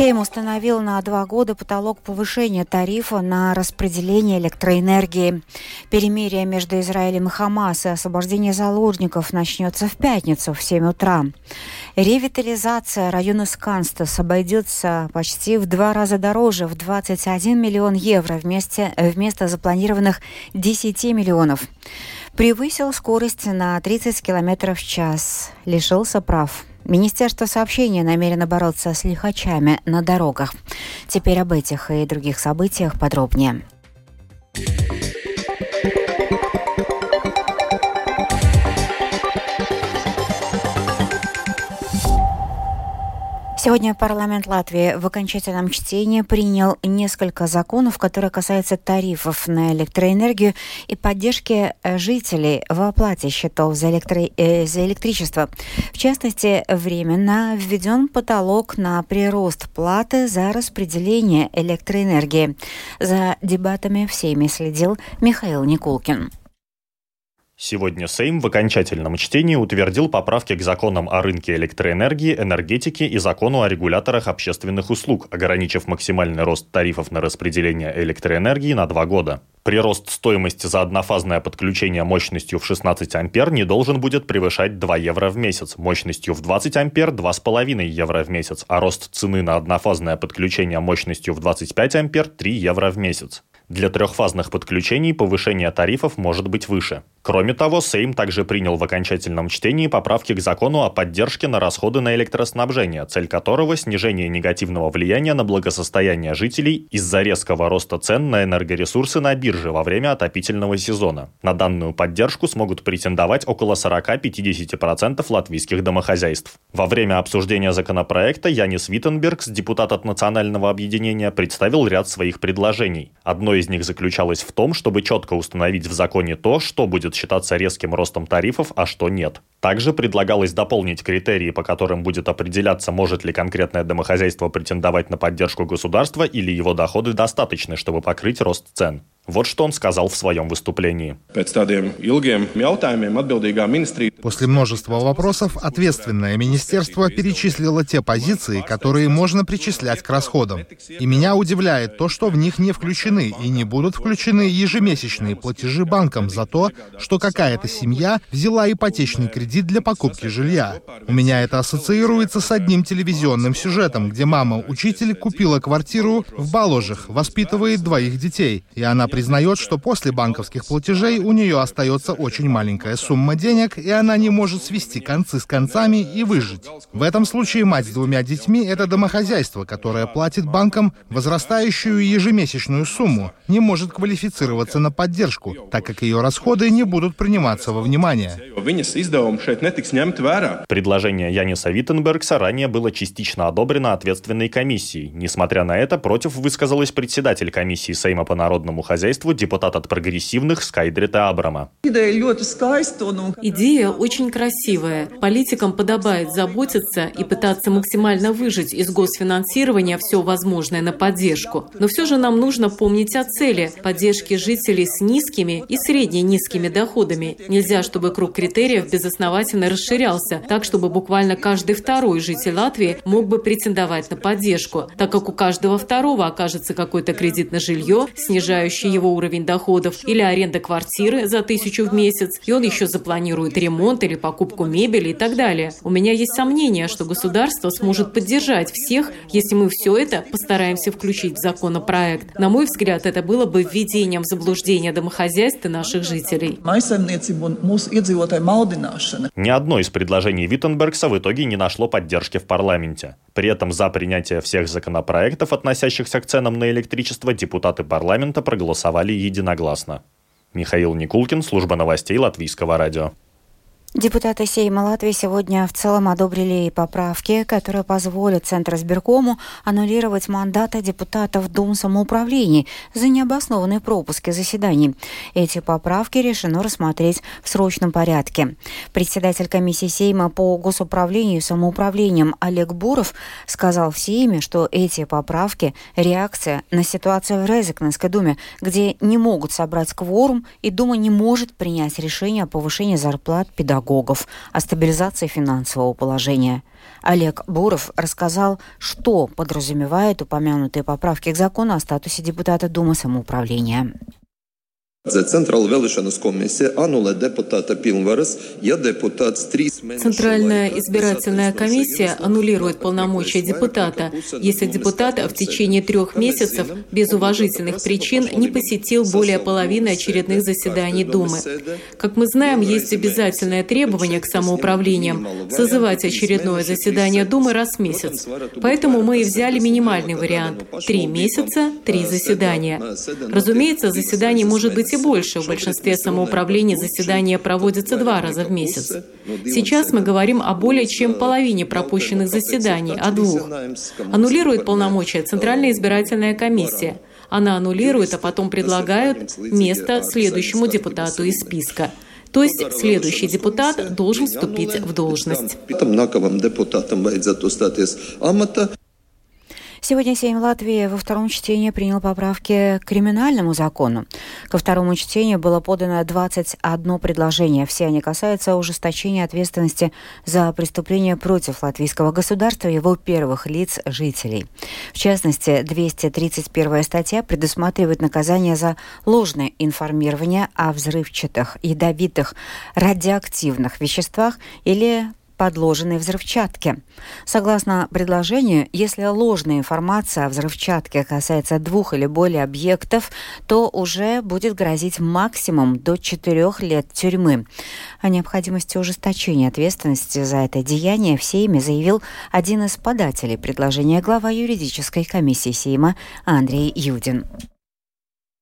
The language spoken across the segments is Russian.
Сейм установил на два года потолок повышения тарифа на распределение электроэнергии. Перемирие между Израилем и Хамас и освобождение заложников начнется в пятницу в 7 утра. Ревитализация района Сканстас обойдется почти в два раза дороже, в 21 миллион евро вместе, вместо запланированных 10 миллионов. Превысил скорость на 30 км в час, лишился прав. Министерство сообщения намерено бороться с лихачами на дорогах. Теперь об этих и других событиях подробнее. Сегодня парламент Латвии в окончательном чтении принял несколько законов, которые касаются тарифов на электроэнергию и поддержки э, жителей в оплате счетов за, электро... э, за электричество. В частности, временно введен потолок на прирост платы за распределение электроэнергии. За дебатами всеми следил Михаил Никулкин. Сегодня Сейм в окончательном чтении утвердил поправки к законам о рынке электроэнергии, энергетики и закону о регуляторах общественных услуг, ограничив максимальный рост тарифов на распределение электроэнергии на два года. Прирост стоимости за однофазное подключение мощностью в 16 ампер не должен будет превышать 2 евро в месяц, мощностью в 20 ампер 2,5 евро в месяц, а рост цены на однофазное подключение мощностью в 25 ампер 3 евро в месяц. Для трехфазных подключений повышение тарифов может быть выше. Кроме того, Сейм также принял в окончательном чтении поправки к закону о поддержке на расходы на электроснабжение, цель которого – снижение негативного влияния на благосостояние жителей из-за резкого роста цен на энергоресурсы на бирже во время отопительного сезона. На данную поддержку смогут претендовать около 40-50% латвийских домохозяйств. Во время обсуждения законопроекта Янис Виттенбергс, депутат от Национального объединения, представил ряд своих предложений. Одно из них заключалось в том, чтобы четко установить в законе то, что будет считаться резким ростом тарифов, а что нет. Также предлагалось дополнить критерии, по которым будет определяться, может ли конкретное домохозяйство претендовать на поддержку государства или его доходы достаточны, чтобы покрыть рост цен. Вот что он сказал в своем выступлении. После множества вопросов ответственное министерство перечислило те позиции, которые можно причислять к расходам. И меня удивляет то, что в них не включены и не будут включены ежемесячные платежи банкам за то, что какая-то семья взяла ипотечный кредит для покупки жилья. У меня это ассоциируется с одним телевизионным сюжетом, где мама-учитель купила квартиру в Баложах, воспитывает двоих детей, и она признает, что после банковских платежей у нее остается очень маленькая сумма денег, и она не может свести концы с концами и выжить. В этом случае мать с двумя детьми — это домохозяйство, которое платит банкам возрастающую ежемесячную сумму, не может квалифицироваться на поддержку, так как ее расходы не будут приниматься во внимание. Предложение Яниса Виттенбергса ранее было частично одобрено ответственной комиссией. Несмотря на это, против высказалась председатель комиссии Сейма по народному хозяйству хозяйству депутат от прогрессивных Скайдрита Абрама. Идея очень красивая. Политикам подобает заботиться и пытаться максимально выжить из госфинансирования все возможное на поддержку. Но все же нам нужно помнить о цели – поддержки жителей с низкими и средне низкими доходами. Нельзя, чтобы круг критериев безосновательно расширялся, так чтобы буквально каждый второй житель Латвии мог бы претендовать на поддержку, так как у каждого второго окажется какой-то кредит на жилье, снижающий его уровень доходов, или аренда квартиры за тысячу в месяц, и он еще запланирует ремонт или покупку мебели и так далее. У меня есть сомнение, что государство сможет поддержать всех, если мы все это постараемся включить в законопроект. На мой взгляд, это было бы введением в заблуждение домохозяйств и наших жителей. Ни одно из предложений Виттенбергса в итоге не нашло поддержки в парламенте. При этом за принятие всех законопроектов, относящихся к ценам на электричество, депутаты парламента проголосовали единогласно. Михаил Никулкин, служба новостей Латвийского радио. Депутаты Сейма Латвии сегодня в целом одобрили поправки, которые позволят Центру сберкому аннулировать мандаты депутатов Дум самоуправлений за необоснованные пропуски заседаний. Эти поправки решено рассмотреть в срочном порядке. Председатель комиссии Сейма по госуправлению и самоуправлением Олег Буров сказал в Сейме, что эти поправки – реакция на ситуацию в Резекненской думе, где не могут собрать кворум, и Дума не может принять решение о повышении зарплат педагогов педагогов, о стабилизации финансового положения. Олег Буров рассказал, что подразумевает упомянутые поправки к закону о статусе депутата Думы самоуправления. Центральная избирательная комиссия аннулирует полномочия депутата, если депутат в течение трех месяцев без уважительных причин не посетил более половины очередных заседаний Думы. Как мы знаем, есть обязательное требование к самоуправлениям созывать очередное заседание Думы раз в месяц. Поэтому мы и взяли минимальный вариант – три месяца, три заседания. Разумеется, заседаний может быть и больше. В большинстве самоуправлений заседания проводятся два раза в месяц. Сейчас мы говорим о более чем половине пропущенных заседаний, о двух. Аннулирует полномочия Центральная избирательная комиссия. Она аннулирует, а потом предлагают место следующему депутату из списка. То есть следующий депутат должен вступить в должность. Сегодня Сейм Латвии во втором чтении принял поправки к криминальному закону. Ко второму чтению было подано 21 предложение. Все они касаются ужесточения ответственности за преступления против латвийского государства и его первых лиц жителей. В частности, 231 статья предусматривает наказание за ложное информирование о взрывчатых, ядовитых, радиоактивных веществах или подложенной взрывчатке. Согласно предложению, если ложная информация о взрывчатке касается двух или более объектов, то уже будет грозить максимум до четырех лет тюрьмы. О необходимости ужесточения ответственности за это деяние в Сейме заявил один из подателей предложения глава юридической комиссии Сейма Андрей Юдин.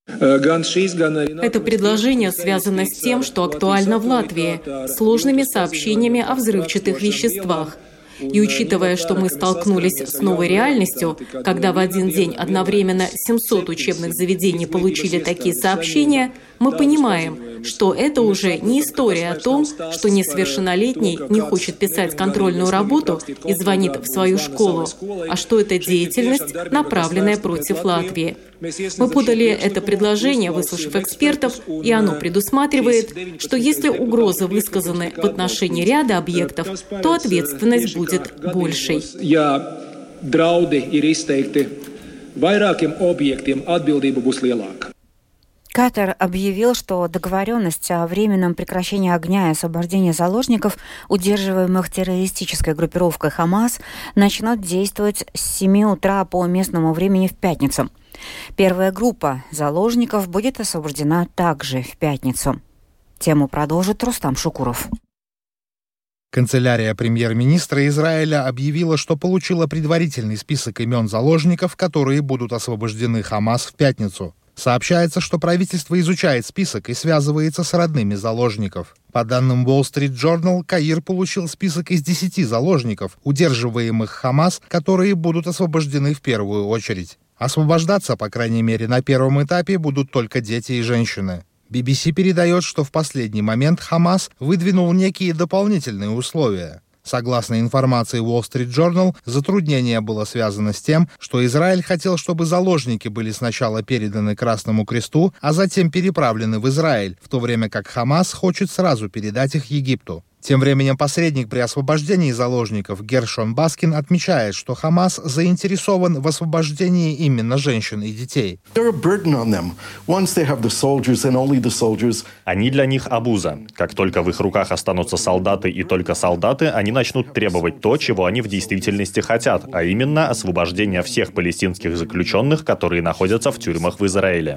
Это предложение связано с тем, что актуально в Латвии, сложными сообщениями о взрывчатых веществах. И учитывая, что мы столкнулись с новой реальностью, когда в один день одновременно 700 учебных заведений получили такие сообщения, мы понимаем, что это уже не история о том, что несовершеннолетний не хочет писать контрольную работу и звонит в свою школу, а что это деятельность, направленная против Латвии. Мы подали это предложение, выслушав экспертов, и оно предусматривает, что если угрозы высказаны в отношении ряда объектов, то ответственность будет большей. Draudi ir izteikti vairākiem objektiem, atbildība būs lielāka. Катар объявил, что договоренность о временном прекращении огня и освобождении заложников, удерживаемых террористической группировкой Хамас, начнет действовать с 7 утра по местному времени в пятницу. Первая группа заложников будет освобождена также в пятницу. Тему продолжит Рустам Шукуров. Канцелярия премьер-министра Израиля объявила, что получила предварительный список имен заложников, которые будут освобождены Хамас в пятницу. Сообщается, что правительство изучает список и связывается с родными заложников. По данным Wall Street Journal, Каир получил список из 10 заложников, удерживаемых Хамас, которые будут освобождены в первую очередь. Освобождаться, по крайней мере, на первом этапе будут только дети и женщины. BBC передает, что в последний момент Хамас выдвинул некие дополнительные условия. Согласно информации Wall Street Journal, затруднение было связано с тем, что Израиль хотел, чтобы заложники были сначала переданы Красному Кресту, а затем переправлены в Израиль, в то время как Хамас хочет сразу передать их Египту. Тем временем посредник при освобождении заложников Гершон Баскин отмечает, что Хамас заинтересован в освобождении именно женщин и детей. Они для них обуза. Как только в их руках останутся солдаты и только солдаты, они начнут требовать то, чего они в действительности хотят, а именно освобождение всех палестинских заключенных, которые находятся в тюрьмах в Израиле.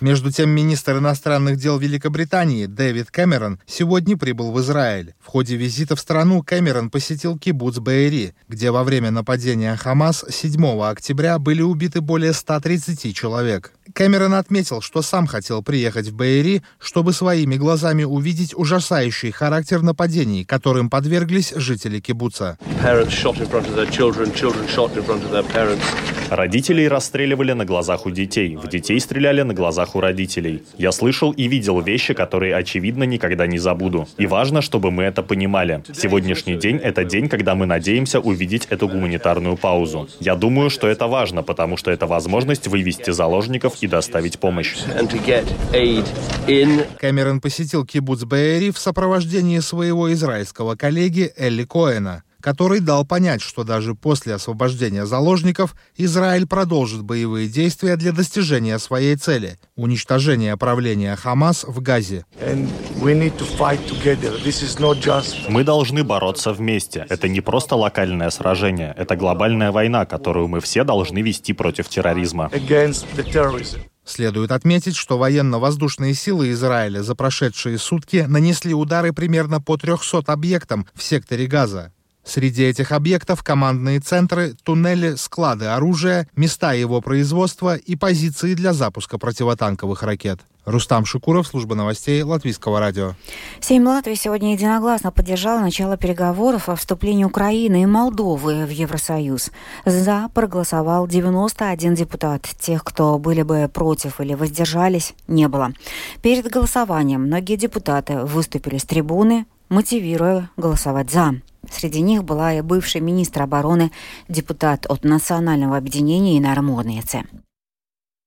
Между тем, министр иностранных дел Великобритании Дэвид Кэмерон сегодня сегодня прибыл в Израиль. В ходе визита в страну Кэмерон посетил кибуц Бейри, где во время нападения Хамас 7 октября были убиты более 130 человек. Кэмерон отметил, что сам хотел приехать в Бейри, чтобы своими глазами увидеть ужасающий характер нападений, которым подверглись жители кибуца. Родителей расстреливали на глазах у детей, в детей стреляли на глазах у родителей. Я слышал и видел вещи, которые, очевидно, никогда не забуду. И важно, чтобы мы это понимали. Сегодняшний день — это день, когда мы надеемся увидеть эту гуманитарную паузу. Я думаю, что это важно, потому что это возможность вывести заложников и доставить помощь. Кэмерон посетил кибуц Бейри в сопровождении своего израильского коллеги Элли Коэна который дал понять, что даже после освобождения заложников Израиль продолжит боевые действия для достижения своей цели – уничтожения правления Хамас в Газе. Мы должны бороться вместе. Это не просто локальное сражение, это глобальная война, которую мы все должны вести против терроризма. Следует отметить, что военно-воздушные силы Израиля за прошедшие сутки нанесли удары примерно по 300 объектам в секторе Газа. Среди этих объектов командные центры, туннели, склады оружия, места его производства и позиции для запуска противотанковых ракет. Рустам Шукуров, служба новостей Латвийского радио. Сейм Латвии сегодня единогласно поддержал начало переговоров о вступлении Украины и Молдовы в Евросоюз. За проголосовал 91 депутат. Тех, кто были бы против или воздержались, не было. Перед голосованием многие депутаты выступили с трибуны, мотивируя голосовать «за». Среди них была и бывший министр обороны, депутат от Национального объединения «Инармонницы».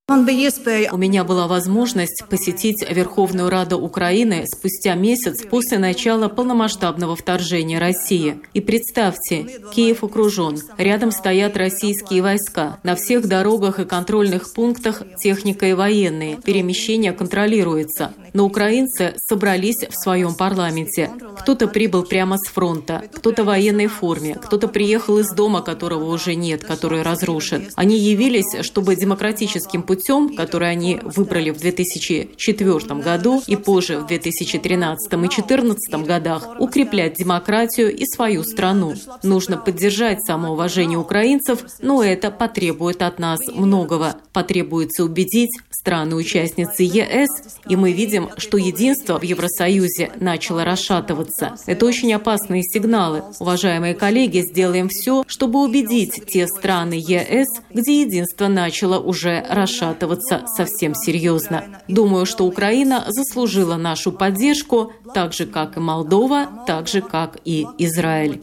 У меня была возможность посетить Верховную Раду Украины спустя месяц после начала полномасштабного вторжения России. И представьте, Киев окружен, рядом стоят российские войска. На всех дорогах и контрольных пунктах техника и военные. Перемещение контролируется. Но украинцы собрались в своем парламенте. Кто-то прибыл прямо с фронта, кто-то в военной форме, кто-то приехал из дома, которого уже нет, который разрушен. Они явились, чтобы демократическим путем путем, который они выбрали в 2004 году и позже в 2013 и 2014 годах, укреплять демократию и свою страну. Нужно поддержать самоуважение украинцев, но это потребует от нас многого. Потребуется убедить страны-участницы ЕС, и мы видим, что единство в Евросоюзе начало расшатываться. Это очень опасные сигналы. Уважаемые коллеги, сделаем все, чтобы убедить те страны ЕС, где единство начало уже расшатываться расшатываться совсем серьезно. Думаю, что Украина заслужила нашу поддержку, так же, как и Молдова, так же, как и Израиль.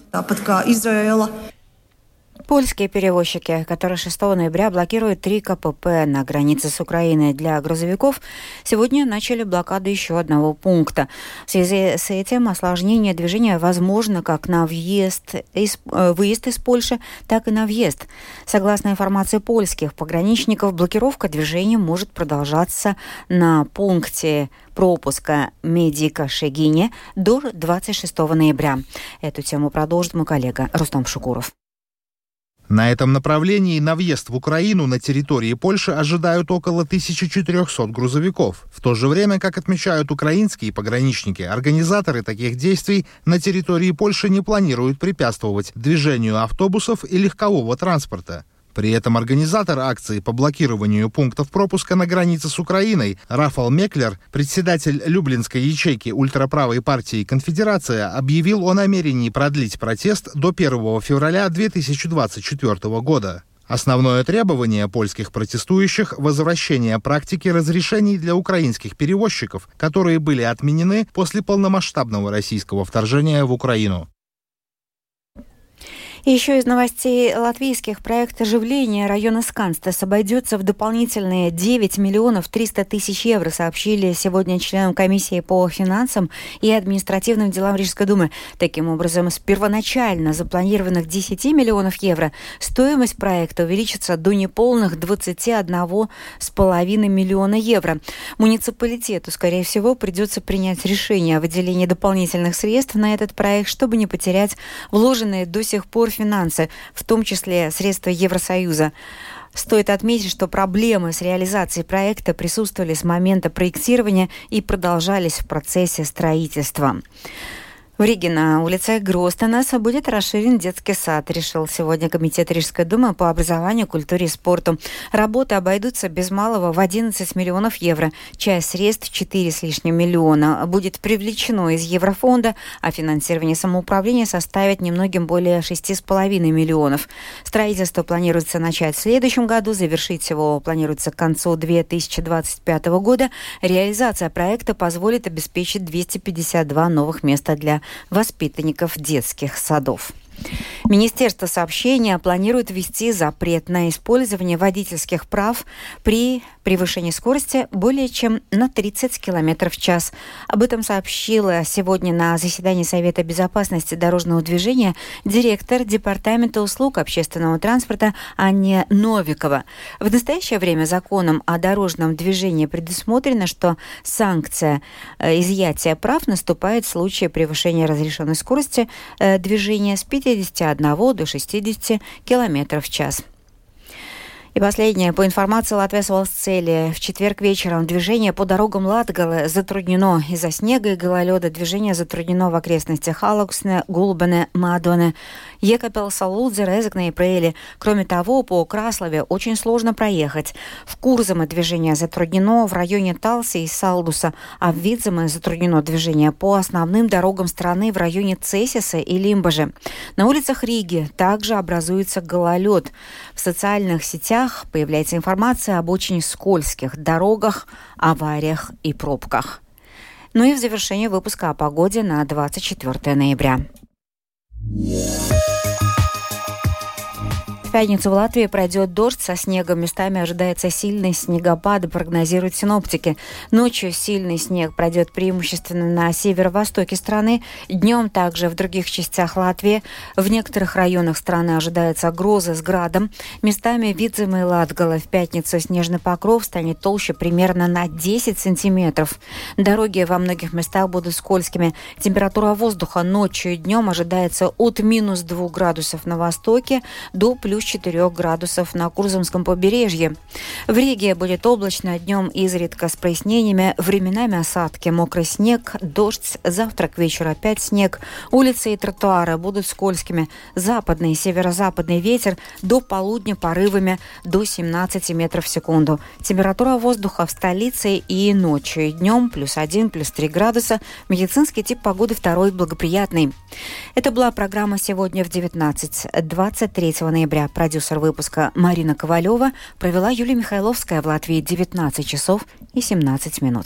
Польские перевозчики, которые 6 ноября блокируют три КПП на границе с Украиной для грузовиков, сегодня начали блокаду еще одного пункта. В связи с этим осложнение движения возможно как на въезд из, э, выезд из Польши, так и на въезд. Согласно информации польских пограничников, блокировка движения может продолжаться на пункте пропуска Медика Шегине до 26 ноября. Эту тему продолжит мой коллега Рустам Шукуров. На этом направлении на въезд в Украину на территории Польши ожидают около 1400 грузовиков. В то же время, как отмечают украинские пограничники, организаторы таких действий на территории Польши не планируют препятствовать движению автобусов и легкового транспорта. При этом организатор акции по блокированию пунктов пропуска на границе с Украиной Рафал Меклер, председатель Люблинской ячейки ультраправой партии «Конфедерация», объявил о намерении продлить протест до 1 февраля 2024 года. Основное требование польских протестующих – возвращение практики разрешений для украинских перевозчиков, которые были отменены после полномасштабного российского вторжения в Украину. Еще из новостей латвийских проект оживления района Сканстес обойдется в дополнительные 9 миллионов 300 тысяч евро, сообщили сегодня членам комиссии по финансам и административным делам Рижской думы. Таким образом, с первоначально запланированных 10 миллионов евро стоимость проекта увеличится до неполных 21,5 миллиона евро. Муниципалитету, скорее всего, придется принять решение о выделении дополнительных средств на этот проект, чтобы не потерять вложенные до сих пор финансы, в том числе средства Евросоюза. Стоит отметить, что проблемы с реализацией проекта присутствовали с момента проектирования и продолжались в процессе строительства. В Риге на улице Гростенеса будет расширен детский сад, решил сегодня Комитет Рижской думы по образованию, культуре и спорту. Работы обойдутся без малого в 11 миллионов евро. Часть средств, 4 с лишним миллиона, будет привлечено из Еврофонда, а финансирование самоуправления составит немногим более 6,5 миллионов. Строительство планируется начать в следующем году, завершить его планируется к концу 2025 года. Реализация проекта позволит обеспечить 252 новых места для воспитанников детских садов. Министерство сообщения планирует ввести запрет на использование водительских прав при превышении скорости более чем на 30 км в час. Об этом сообщила сегодня на заседании Совета безопасности дорожного движения директор Департамента услуг общественного транспорта Анне Новикова. В настоящее время законом о дорожном движении предусмотрено, что санкция э, изъятия прав наступает в случае превышения разрешенной скорости э, движения с 51 51 до 60 км в час. И последнее. По информации Латвии Волсцели, в четверг вечером движение по дорогам Латгалы затруднено из-за снега и гололеда. Движение затруднено в окрестностях Халуксне, Гулбене, Мадоне, Екапелса, Лудзе, Резекне и Прейли. Кроме того, по Краслове очень сложно проехать. В Курзаме движение затруднено в районе Талси и Салдуса, а в Видземе затруднено движение по основным дорогам страны в районе Цесиса и Лимбажи. На улицах Риги также образуется гололед. В социальных сетях новостях появляется информация об очень скользких дорогах, авариях и пробках. Ну и в завершение выпуска о погоде на 24 ноября пятницу в Латвии пройдет дождь со снегом. Местами ожидается сильный снегопад, прогнозируют синоптики. Ночью сильный снег пройдет преимущественно на северо-востоке страны. Днем также в других частях Латвии. В некоторых районах страны ожидается грозы с градом. Местами Видзема и Латгала в пятницу снежный покров станет толще примерно на 10 сантиметров. Дороги во многих местах будут скользкими. Температура воздуха ночью и днем ожидается от минус 2 градусов на востоке до плюс 4 градусов на Курзамском побережье. В Риге будет облачно, днем изредка с прояснениями, временами осадки, мокрый снег, дождь, завтра к вечеру опять снег. Улицы и тротуары будут скользкими. Западный и северо-западный ветер до полудня порывами до 17 метров в секунду. Температура воздуха в столице и ночью, и днем плюс 1, плюс 3 градуса. Медицинский тип погоды второй благоприятный. Это была программа «Сегодня в 19». 23 ноября Продюсер выпуска Марина Ковалева провела Юлия Михайловская в Латвии 19 часов и 17 минут.